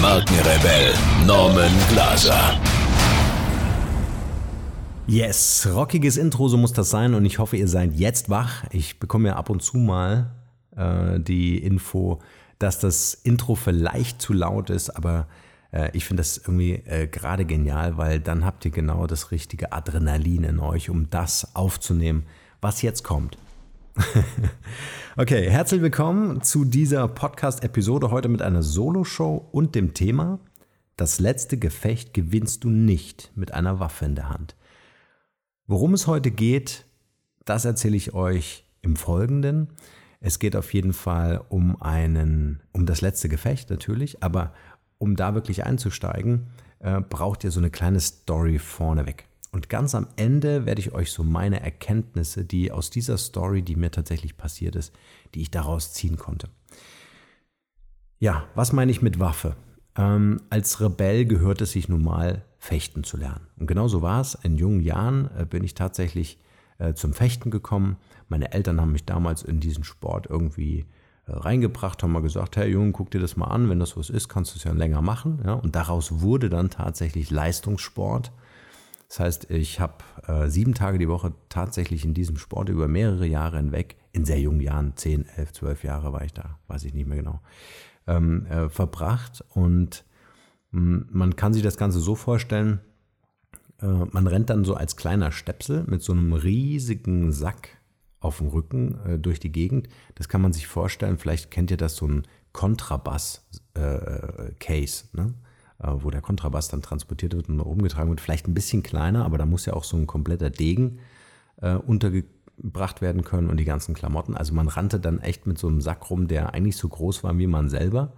Markenrebell Norman Glaser. Yes, rockiges Intro, so muss das sein und ich hoffe, ihr seid jetzt wach. Ich bekomme ja ab und zu mal äh, die Info, dass das Intro vielleicht zu laut ist, aber äh, ich finde das irgendwie äh, gerade genial, weil dann habt ihr genau das richtige Adrenalin in euch, um das aufzunehmen, was jetzt kommt. okay, herzlich willkommen zu dieser Podcast-Episode heute mit einer Solo-Show und dem Thema Das letzte Gefecht gewinnst du nicht mit einer Waffe in der Hand. Worum es heute geht, das erzähle ich euch im Folgenden. Es geht auf jeden Fall um einen, um das letzte Gefecht natürlich, aber um da wirklich einzusteigen, äh, braucht ihr so eine kleine Story vorneweg. Und ganz am Ende werde ich euch so meine Erkenntnisse, die aus dieser Story, die mir tatsächlich passiert ist, die ich daraus ziehen konnte. Ja, was meine ich mit Waffe? Ähm, als Rebell gehört es sich nun mal, fechten zu lernen. Und genau so war es. In jungen Jahren äh, bin ich tatsächlich äh, zum Fechten gekommen. Meine Eltern haben mich damals in diesen Sport irgendwie äh, reingebracht, haben mal gesagt, hey Junge, guck dir das mal an, wenn das was ist, kannst du es ja länger machen. Ja? Und daraus wurde dann tatsächlich Leistungssport. Das heißt, ich habe äh, sieben Tage die Woche tatsächlich in diesem Sport über mehrere Jahre hinweg, in sehr jungen Jahren, zehn, elf, zwölf Jahre war ich da, weiß ich nicht mehr genau, ähm, äh, verbracht. Und mh, hm, man kann sich das Ganze so vorstellen, äh, man rennt dann so als kleiner Stepsel mit so einem riesigen Sack auf dem Rücken äh, durch die Gegend. Das kann man sich vorstellen. Vielleicht kennt ihr das so ein Kontrabass-Case, äh, ne? Äh, wo der Kontrabass dann transportiert wird und rumgetragen wird. Vielleicht ein bisschen kleiner, aber da muss ja auch so ein kompletter Degen äh, untergebracht werden können und die ganzen Klamotten. Also man rannte dann echt mit so einem Sack rum, der eigentlich so groß war wie man selber.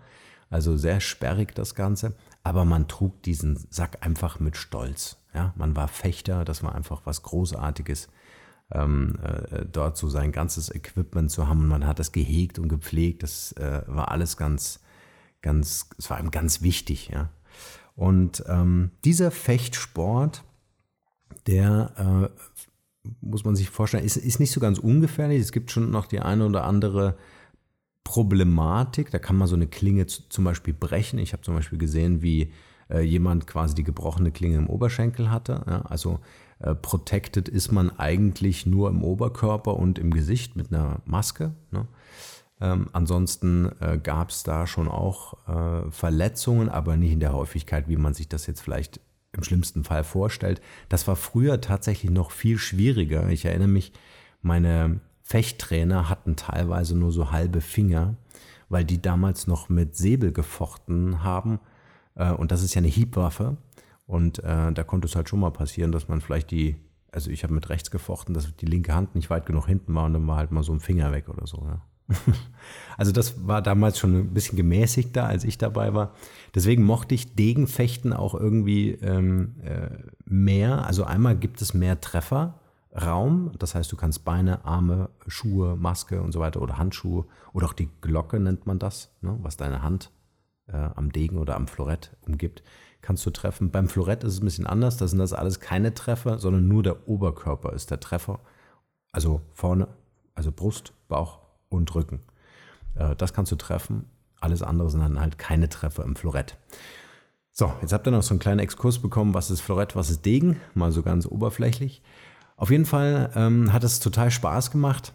Also sehr sperrig das Ganze. Aber man trug diesen Sack einfach mit Stolz. Ja, man war Fechter, das war einfach was Großartiges ähm, äh, dort so sein ganzes Equipment zu haben. Man hat das gehegt und gepflegt. Das äh, war alles ganz, ganz, es war ihm ganz wichtig. Ja. Und ähm, dieser Fechtsport, der äh, muss man sich vorstellen, ist, ist nicht so ganz ungefährlich. Es gibt schon noch die eine oder andere Problematik. Da kann man so eine Klinge zum Beispiel brechen. Ich habe zum Beispiel gesehen, wie äh, jemand quasi die gebrochene Klinge im Oberschenkel hatte. Ja, also äh, protected ist man eigentlich nur im Oberkörper und im Gesicht mit einer Maske. Ne? Ähm, ansonsten äh, gab es da schon auch äh, Verletzungen, aber nicht in der Häufigkeit, wie man sich das jetzt vielleicht im schlimmsten Fall vorstellt. Das war früher tatsächlich noch viel schwieriger. Ich erinnere mich, meine Fechttrainer hatten teilweise nur so halbe Finger, weil die damals noch mit Säbel gefochten haben. Äh, und das ist ja eine Hiebwaffe. Und äh, da konnte es halt schon mal passieren, dass man vielleicht die, also ich habe mit rechts gefochten, dass die linke Hand nicht weit genug hinten war und dann war halt mal so ein Finger weg oder so. Ja. also das war damals schon ein bisschen gemäßigter, als ich dabei war. Deswegen mochte ich Degenfechten auch irgendwie ähm, äh, mehr. Also einmal gibt es mehr Trefferraum, das heißt, du kannst Beine, Arme, Schuhe, Maske und so weiter oder Handschuhe oder auch die Glocke nennt man das, ne, was deine Hand äh, am Degen oder am Florett umgibt kannst du treffen. Beim Florett ist es ein bisschen anders. Da sind das alles keine Treffer, sondern nur der Oberkörper ist der Treffer. Also vorne, also Brust, Bauch und Rücken. Äh, das kannst du treffen. Alles andere sind dann halt keine Treffer im Florett. So, jetzt habt ihr noch so einen kleinen Exkurs bekommen, was ist Florett, was ist Degen, mal so ganz oberflächlich. Auf jeden Fall ähm, hat es total Spaß gemacht.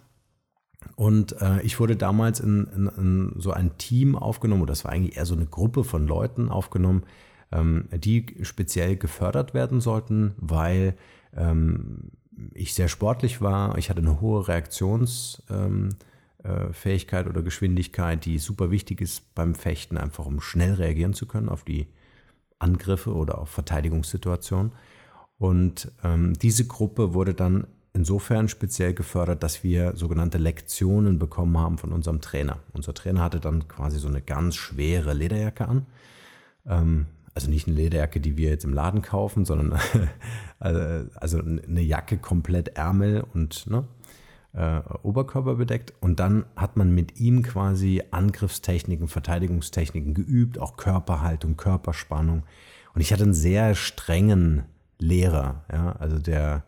Und äh, ich wurde damals in, in, in, so ein Team aufgenommen, oder das war eigentlich eher so eine Gruppe von Leuten aufgenommen, ähm, die speziell gefördert werden sollten, weil ähm, ich sehr sportlich war, ich hatte eine hohe Reaktionsfähigkeit ähm, äh, oder Geschwindigkeit, die super wichtig ist beim Fechten, einfach um schnell reagieren zu können auf die Angriffe oder auf Verteidigungssituationen. Und ähm, diese Gruppe wurde dann insofern speziell gefördert, dass wir sogenannte Lektionen bekommen haben von unserem Trainer. Unser Trainer hatte dann quasi so eine ganz schwere Lederjacke an. Ähm, also nicht eine Lederjacke, die wir jetzt im Laden kaufen, sondern also eine Jacke komplett Ärmel und ne, äh, Oberkörper bedeckt. Und dann hat man mit ihm quasi Angriffstechniken, Verteidigungstechniken geübt, auch Körperhaltung, Körperspannung. Und ich hatte einen sehr strengen Lehrer, ja, also der,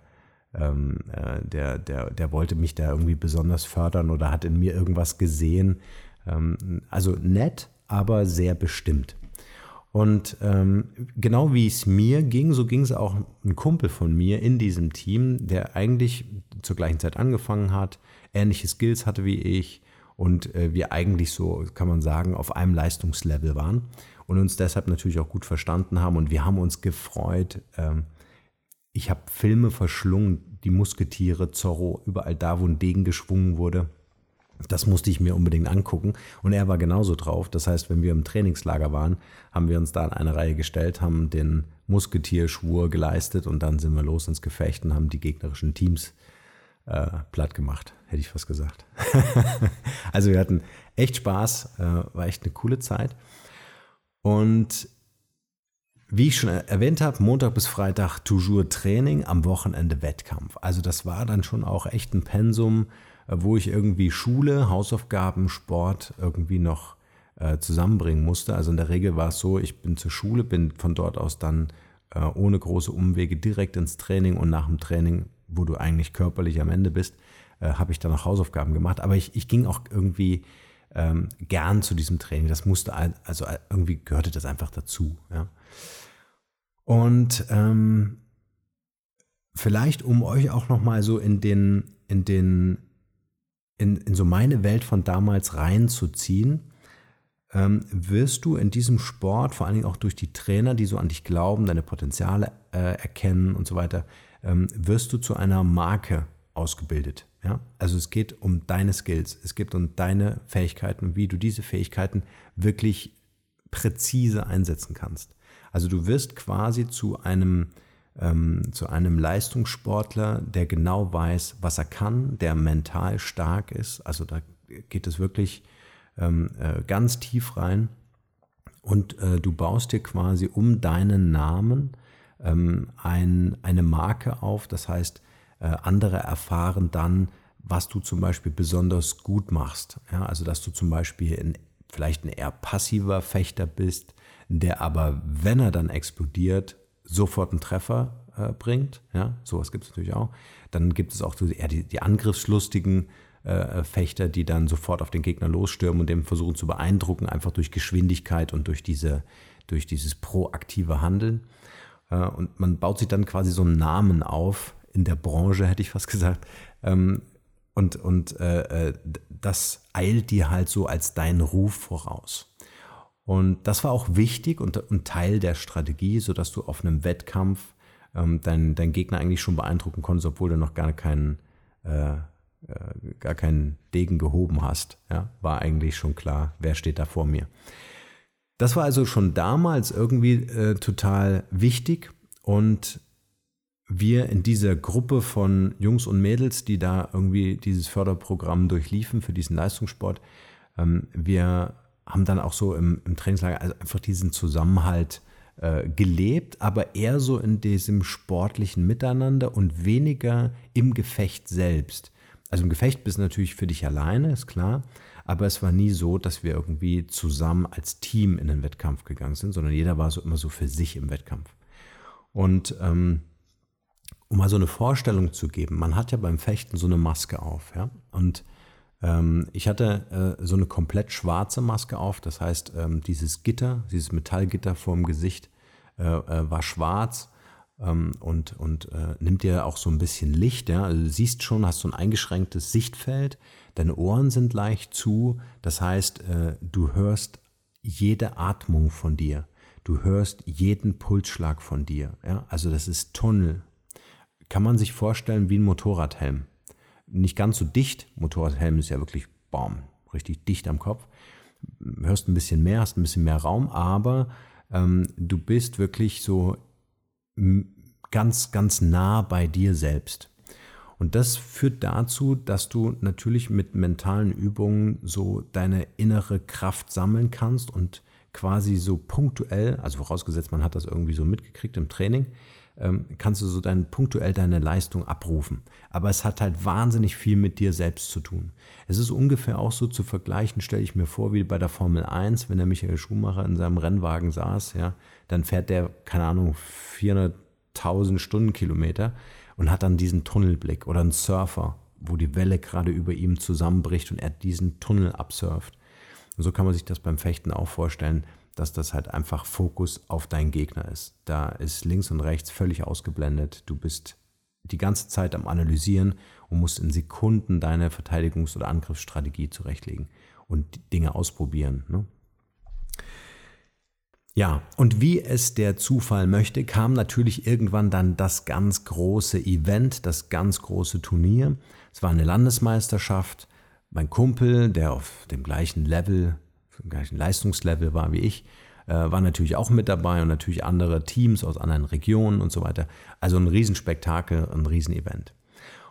ähm, äh, der, der, der wollte mich da irgendwie besonders fördern oder hat in mir irgendwas gesehen. Ähm, also nett, aber sehr bestimmt. Und ähm, genau wie es mir ging, so ging es auch ein Kumpel von mir in diesem Team, der eigentlich zur gleichen Zeit angefangen hat, ähnliche Skills hatte wie ich und äh, wir eigentlich so, kann man sagen, auf einem Leistungslevel waren und uns deshalb natürlich auch gut verstanden haben und wir haben uns gefreut. Ähm, ich habe Filme verschlungen, die Musketiere, Zorro, überall da, wo ein Degen geschwungen wurde. Das musste ich mir unbedingt angucken. Und er war genauso drauf. Das heißt, wenn wir im Trainingslager waren, haben wir uns da in eine Reihe gestellt, haben den Musketierschwur geleistet und dann sind wir los ins Gefecht und haben die gegnerischen Teams äh, platt gemacht, hätte ich fast gesagt. also wir hatten echt Spaß, äh, war echt eine coole Zeit. Und wie ich schon erwähnt habe, Montag bis Freitag toujours Training, am Wochenende Wettkampf. Also das war dann schon auch echt ein Pensum, wo ich irgendwie Schule, Hausaufgaben, Sport irgendwie noch äh, zusammenbringen musste. Also in der Regel war es so, ich bin zur Schule, bin von dort aus dann äh, ohne große Umwege direkt ins Training und nach dem Training, wo du eigentlich körperlich am Ende bist, äh, habe ich dann noch Hausaufgaben gemacht. Aber ich, ich ging auch irgendwie ähm, gern zu diesem Training. Das musste, also irgendwie gehörte das einfach dazu. Ja. Und ähm, vielleicht, um euch auch nochmal so in den, in den in, in so meine Welt von damals reinzuziehen, ähm, wirst du in diesem Sport, vor allen Dingen auch durch die Trainer, die so an dich glauben, deine Potenziale äh, erkennen und so weiter, ähm, wirst du zu einer Marke ausgebildet. Ja? Also es geht um deine Skills, es geht um deine Fähigkeiten, wie du diese Fähigkeiten wirklich präzise einsetzen kannst. Also du wirst quasi zu einem ähm, zu einem Leistungssportler, der genau weiß, was er kann, der mental stark ist. Also da geht es wirklich ähm, äh, ganz tief rein. Und äh, du baust dir quasi um deinen Namen ähm, ein, eine Marke auf. Das heißt, äh, andere erfahren dann, was du zum Beispiel besonders gut machst. Ja, also, dass du zum Beispiel in, vielleicht ein eher passiver Fechter bist, der aber, wenn er dann explodiert, sofort einen Treffer äh, bringt. Ja, sowas gibt es natürlich auch. Dann gibt es auch so eher die, die angriffslustigen äh, Fechter, die dann sofort auf den Gegner losstürmen und dem versuchen zu beeindrucken, einfach durch Geschwindigkeit und durch, diese, durch dieses proaktive Handeln. Äh, und man baut sich dann quasi so einen Namen auf in der Branche, hätte ich fast gesagt. Ähm, und und äh, äh das eilt dir halt so als dein Ruf voraus. Und das war auch wichtig und, und Teil der Strategie, sodass du auf einem Wettkampf ähm, dein, dein Gegner eigentlich schon beeindrucken konntest, obwohl du noch gar keinen, äh, äh, gar keinen Degen gehoben hast. Ja? War eigentlich schon klar, wer steht da vor mir. Das war also schon damals irgendwie äh, total wichtig und wir in dieser Gruppe von Jungs und Mädels, die da irgendwie dieses Förderprogramm durchliefen für diesen Leistungssport, ähm, wir haben dann auch so im, im Trainingslager also einfach diesen Zusammenhalt äh, gelebt, aber eher so in diesem sportlichen Miteinander und weniger im Gefecht selbst. Also im Gefecht bist du natürlich für dich alleine, ist klar, aber es war nie so, dass wir irgendwie zusammen als Team in den Wettkampf gegangen sind, sondern jeder war so immer so für sich im Wettkampf. Und ähm, um mal so eine Vorstellung zu geben, man hat ja beim Fechten so eine Maske auf, ja, und ich hatte äh, so eine komplett schwarze Maske auf, das heißt, ähm, dieses Gitter, dieses Metallgitter vorm Gesicht äh, äh, war schwarz ähm, und, und äh, nimmt dir auch so ein bisschen Licht. Ja? Also du siehst schon, hast so ein eingeschränktes Sichtfeld, deine Ohren sind leicht zu, das heißt, äh, du hörst jede Atmung von dir. Du hörst jeden Pulsschlag von dir. Ja? Also das ist Tunnel. Kann man sich vorstellen wie ein Motorradhelm nicht ganz so dicht. Motorradhelm ist ja wirklich, bam, richtig dicht am Kopf. Hörst ein bisschen mehr, hast ein bisschen mehr Raum, aber ähm, du bist wirklich so ganz, ganz nah bei dir selbst. Und das führt dazu, dass du natürlich mit mentalen Übungen so deine innere Kraft sammeln kannst und quasi so punktuell, also vorausgesetzt, man hat das irgendwie so mitgekriegt im Training, ähm, kannst du so dein, punktuell deine Leistung abrufen. Aber es hat halt wahnsinnig viel mit dir selbst zu tun. Es ist ungefähr auch so zu vergleichen, stelle ich mir vor, wie bei der Formel 1, wenn der Michael Schumacher in seinem Rennwagen saß, ja, dann fährt der, keine Ahnung, 400.000 Stundenkilometer und hat dann diesen Tunnelblick oder ein Surfer, wo die Welle gerade über ihm zusammenbricht und er diesen Tunnel absurft. Und so kann man sich das beim Fechten auch vorstellen, dass das halt einfach Fokus auf deinen Gegner ist. Da ist links und rechts völlig ausgeblendet. Du bist die ganze Zeit am Analysieren und musst in Sekunden deine Verteidigungs- oder Angriffsstrategie zurechtlegen und Dinge ausprobieren. Ne? Ja, und wie es der Zufall möchte, kam natürlich irgendwann dann das ganz große Event, das ganz große Turnier. Es war eine Landesmeisterschaft. Mein Kumpel, der auf dem gleichen Level, gleichen Leistungslevel war wie ich, äh, war natürlich auch mit dabei und natürlich andere Teams aus anderen Regionen und so weiter. Also ein Riesenspektakel, ein Riesenevent.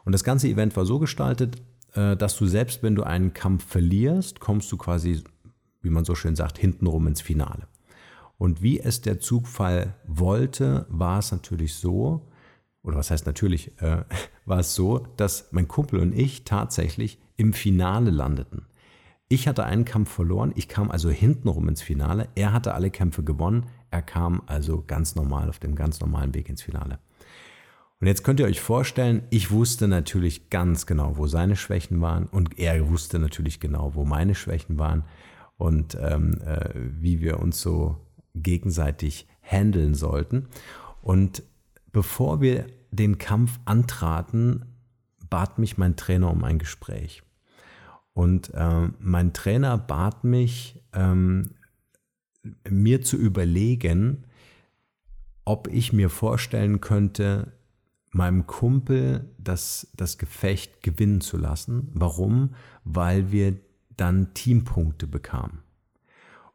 Und das ganze Event war so gestaltet, äh, dass du selbst, wenn du einen Kampf verlierst, kommst du quasi, wie man so schön sagt, hintenrum ins Finale. Und wie es der Zugfall wollte, war es natürlich so, oder was heißt natürlich, äh, war es so, dass mein Kumpel und ich tatsächlich im Finale landeten. Ich hatte einen Kampf verloren, ich kam also hintenrum ins Finale, er hatte alle Kämpfe gewonnen, er kam also ganz normal auf dem ganz normalen Weg ins Finale. Und jetzt könnt ihr euch vorstellen, ich wusste natürlich ganz genau, wo seine Schwächen waren und er wusste natürlich genau, wo meine Schwächen waren und ähm, äh, wie wir uns so gegenseitig handeln sollten. Und bevor wir den Kampf antraten, bat mich mein Trainer um ein Gespräch. Und äh, mein Trainer bat mich, ähm, mir zu überlegen, ob ich mir vorstellen könnte, meinem Kumpel das, das Gefecht gewinnen zu lassen. Warum? Weil wir dann Teampunkte bekamen.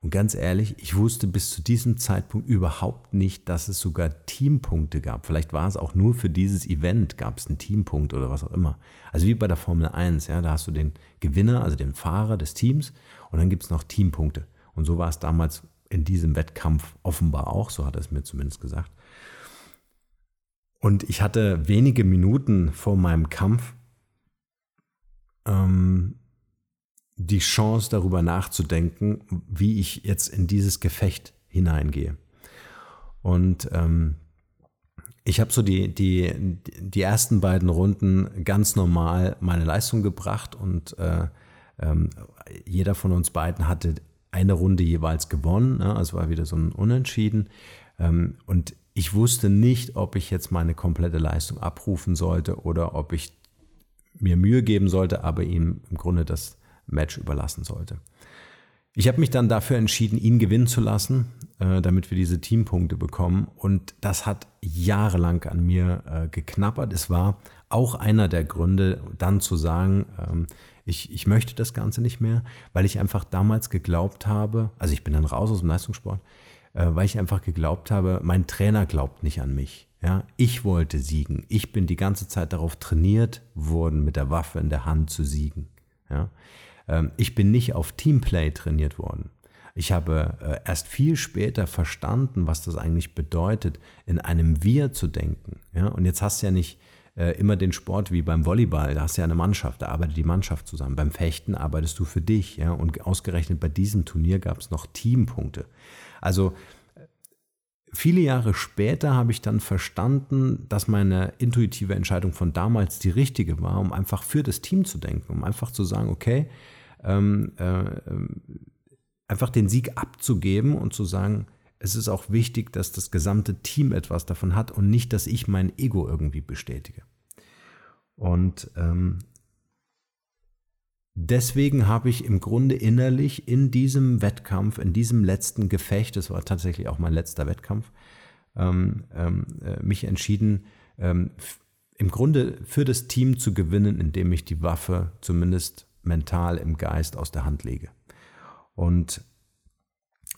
Und ganz ehrlich, ich wusste bis zu diesem Zeitpunkt überhaupt nicht, dass es sogar Teampunkte gab. Vielleicht war es auch nur für dieses Event, gab es einen Teampunkt oder was auch immer. Also wie bei der Formel 1, ja, da hast du den Gewinner, also den Fahrer des Teams und dann gibt es noch Teampunkte. Und so war es damals in diesem Wettkampf offenbar auch, so hat er es mir zumindest gesagt. Und ich hatte wenige Minuten vor meinem Kampf ähm, die Chance darüber nachzudenken, wie ich jetzt in dieses Gefecht hineingehe. Und ähm, ich habe so die, die, die ersten beiden Runden ganz normal meine Leistung gebracht und äh, ähm, jeder von uns beiden hatte eine Runde jeweils gewonnen. Ne? Also war wieder so ein Unentschieden. Ähm, und ich wusste nicht, ob ich jetzt meine komplette Leistung abrufen sollte oder ob ich mir Mühe geben sollte, aber ihm im Grunde das Match überlassen sollte. Ich habe mich dann dafür entschieden, ihn gewinnen zu lassen, äh, damit wir diese Teampunkte bekommen. Und das hat jahrelang an mir äh, geknappert. Es war auch einer der Gründe, dann zu sagen, ähm, ich, ich möchte das Ganze nicht mehr, weil ich einfach damals geglaubt habe, also ich bin dann raus aus dem Leistungssport, äh, weil ich einfach geglaubt habe, mein Trainer glaubt nicht an mich. Ja, ich wollte siegen. Ich bin die ganze Zeit darauf trainiert worden, mit der Waffe in der Hand zu siegen. Ja, ähm, ich bin nicht auf Teamplay trainiert worden. Ich habe äh, erst viel später verstanden, was das eigentlich bedeutet, in einem Wir zu denken. Ja? Und jetzt hast du ja nicht äh, immer den Sport wie beim Volleyball, da hast du ja eine Mannschaft, da arbeitet die Mannschaft zusammen. Beim Fechten arbeitest du für dich. Ja? Und ausgerechnet bei diesem Turnier gab es noch Teampunkte. Also viele Jahre später habe ich dann verstanden, dass meine intuitive Entscheidung von damals die richtige war, um einfach für das Team zu denken, um einfach zu sagen, okay, ähm, äh, einfach den Sieg abzugeben und zu sagen, es ist auch wichtig, dass das gesamte Team etwas davon hat und nicht, dass ich mein Ego irgendwie bestätige. Und ähm, deswegen habe ich im Grunde innerlich in diesem Wettkampf, in diesem letzten Gefecht, das war tatsächlich auch mein letzter Wettkampf, ähm, ähm, äh, mich entschieden, ähm, im Grunde für das Team zu gewinnen, indem ich die Waffe zumindest mental im Geist aus der Hand lege. Und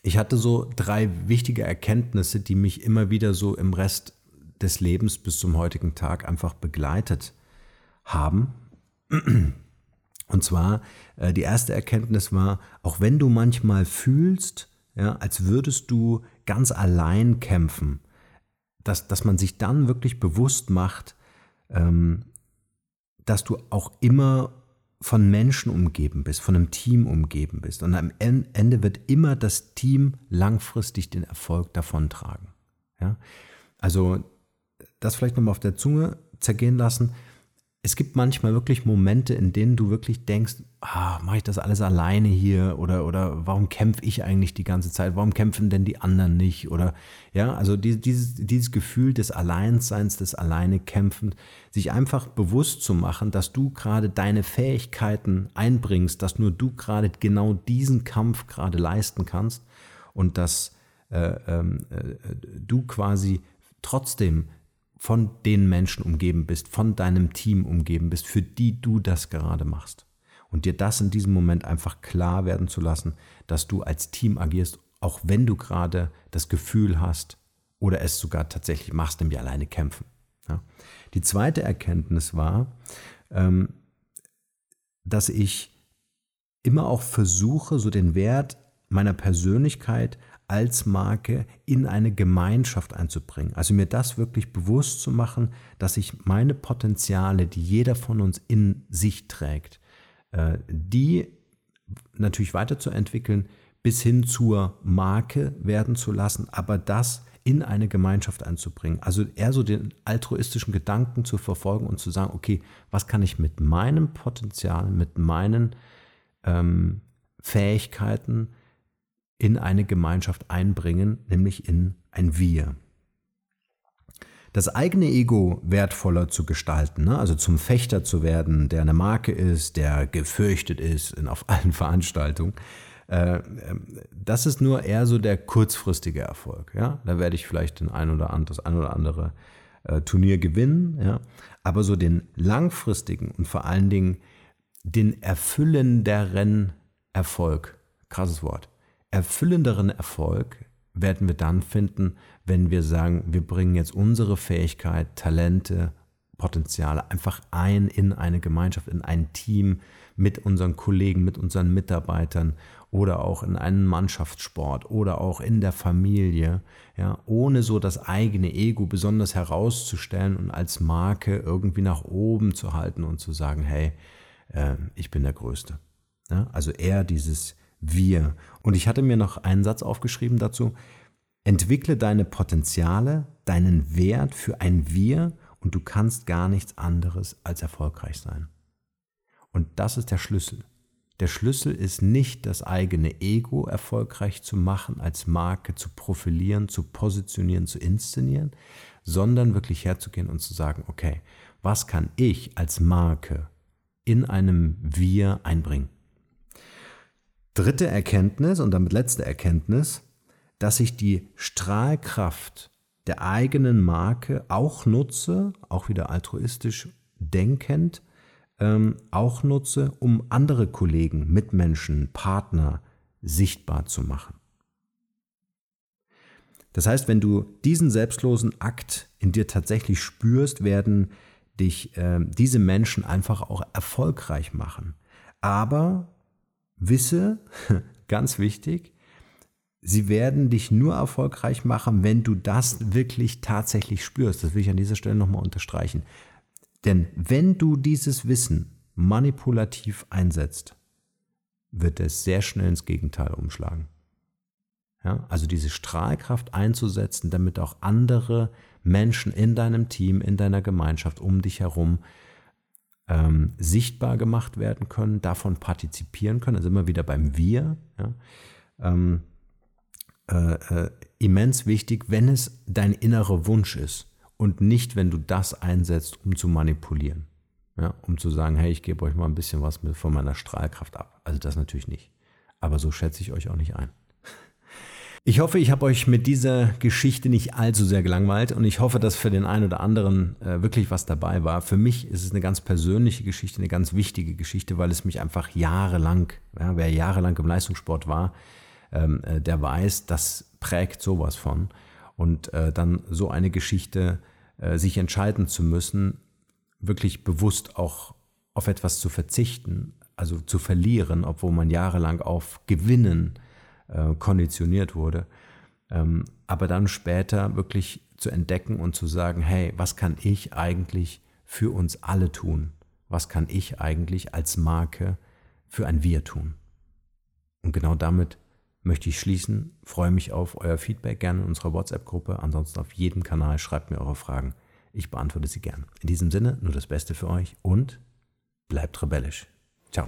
ich hatte so drei wichtige Erkenntnisse, die mich immer wieder so im Rest des Lebens bis zum heutigen Tag einfach begleitet haben. Und zwar, äh, die erste Erkenntnis war, auch wenn du manchmal fühlst, ja, als würdest du ganz allein kämpfen, dass, dass man sich dann wirklich bewusst macht, ähm, dass du auch immer von Menschen umgeben bist, von einem Team umgeben bist. Und am Ende wird immer das Team langfristig den Erfolg davontragen. Ja? Also das vielleicht nochmal auf der Zunge zergehen lassen es gibt manchmal wirklich Momente, in denen du wirklich denkst, ah, mache ich das alles alleine hier oder, oder warum kämpfe ich eigentlich die ganze Zeit? Warum kämpfen denn die anderen nicht? Oder ja, also dieses, dieses Gefühl des Alleinseins, des alleine kämpfen, sich einfach bewusst zu machen, dass du gerade deine Fähigkeiten einbringst, dass nur du gerade genau diesen Kampf gerade leisten kannst und dass äh, ähm, äh, du quasi trotzdem von den Menschen umgeben bist, von deinem Team umgeben bist, für die du das gerade machst. Und dir das in diesem Moment einfach klar werden zu lassen, dass du als Team agierst, auch wenn du gerade das Gefühl hast oder es sogar tatsächlich machst, nämlich alleine kämpfen. Ja. Die zweite Erkenntnis war, ähm, dass ich immer auch versuche, so den Wert meiner Persönlichkeit als Marke in eine Gemeinschaft einzubringen. Also mir das wirklich bewusst zu machen, dass ich meine Potenziale, die jeder von uns in sich trägt, äh, die natürlich weiterzuentwickeln, bis hin zur Marke werden zu lassen, aber das in eine Gemeinschaft einzubringen. Also eher so den altruistischen Gedanken zu verfolgen und zu sagen, okay, was kann ich mit meinem Potenzial, mit meinen ähm, Fähigkeiten, in eine Gemeinschaft einbringen, nämlich in ein Wir. Das eigene Ego wertvoller zu gestalten, ne? also zum Fechter zu werden, der eine Marke ist, der gefürchtet ist in, auf allen Veranstaltungen, äh, ähm, das ist nur eher so der kurzfristige Erfolg. Da werde ich vielleicht den ein oder das ein oder andere äh, Turnier gewinnen, aber so den langfristigen und vor allen Dingen den erfüllenderen Erfolg, krasses Wort, erfüllenderen Erfolg werden wir dann finden, wenn wir sagen, wir bringen jetzt unsere Fähigkeit, Talente, Potenziale einfach ein in eine Gemeinschaft, in ein Team mit unseren Kollegen, mit unseren Mitarbeitern oder auch in einen Mannschaftssport oder auch in der Familie, ja, ohne so das eigene Ego besonders herauszustellen und als Marke irgendwie nach oben zu halten und zu sagen, hey, äh, ich bin der Größte. Ja, also eher dieses wir. Und ich hatte mir noch einen Satz aufgeschrieben dazu. Entwickle deine Potenziale, deinen Wert für ein Wir und du kannst gar nichts anderes als erfolgreich sein. Und das ist der Schlüssel. Der Schlüssel ist nicht das eigene Ego erfolgreich zu machen, als Marke zu profilieren, zu positionieren, zu inszenieren, sondern wirklich herzugehen und zu sagen, okay, was kann ich als Marke in einem Wir einbringen? Dritte Erkenntnis und damit letzte Erkenntnis, dass ich die Strahlkraft der eigenen Marke auch nutze, auch wieder altruistisch denkend, ähm, auch nutze, um andere Kollegen, Mitmenschen, Partner sichtbar zu machen. Das heißt, wenn du diesen selbstlosen Akt in dir tatsächlich spürst, werden dich äh, diese Menschen einfach auch erfolgreich machen. Aber wisse, ganz wichtig, sie werden dich nur erfolgreich machen, wenn du das wirklich tatsächlich spürst. Das will ich an dieser Stelle nochmal unterstreichen. Denn wenn du dieses Wissen manipulativ einsetzt, wird es sehr schnell ins Gegenteil umschlagen. Ja, also diese Strahlkraft einzusetzen, damit auch andere Menschen in deinem Team, in deiner Gemeinschaft um dich herum ähm, sichtbar gemacht werden können, davon partizipieren können, also immer wieder beim Wir. Ja, ähm, äh, äh, immens wichtig, wenn es dein innerer Wunsch ist und nicht, wenn du das einsetzt, um zu manipulieren. Ja, um zu sagen, hey, ich gebe euch mal ein bisschen was von meiner Strahlkraft ab. Also das natürlich nicht. Aber so schätze ich euch auch nicht ein. Ich hoffe, ich habe euch mit dieser Geschichte nicht allzu sehr gelangweilt und ich hoffe, dass für den einen oder anderen äh, wirklich was dabei war. Für mich ist es eine ganz persönliche Geschichte, eine ganz wichtige Geschichte, weil es mich einfach jahrelang, ja, wer jahrelang im Leistungssport war, ähm, äh, der weiß, das prägt sowas von. Und äh, dann so eine Geschichte äh, sich entscheiden zu müssen, wirklich bewusst auch auf etwas zu verzichten, also zu verlieren, obwohl man jahrelang auf Gewinnen äh, konditioniert wurde, ähm, aber dann später wirklich zu entdecken und zu sagen, hey, was kann ich eigentlich für uns alle tun? Was kann ich eigentlich als Marke für ein Wir tun? Und genau damit möchte ich schließen. Freue mich auf euer Feedback gerne in unserer WhatsApp-Gruppe. Ansonsten auf jedem Kanal schreibt mir eure Fragen. Ich beantworte sie gern. In diesem Sinne nur das Beste für euch und bleibt rebellisch. Ciao.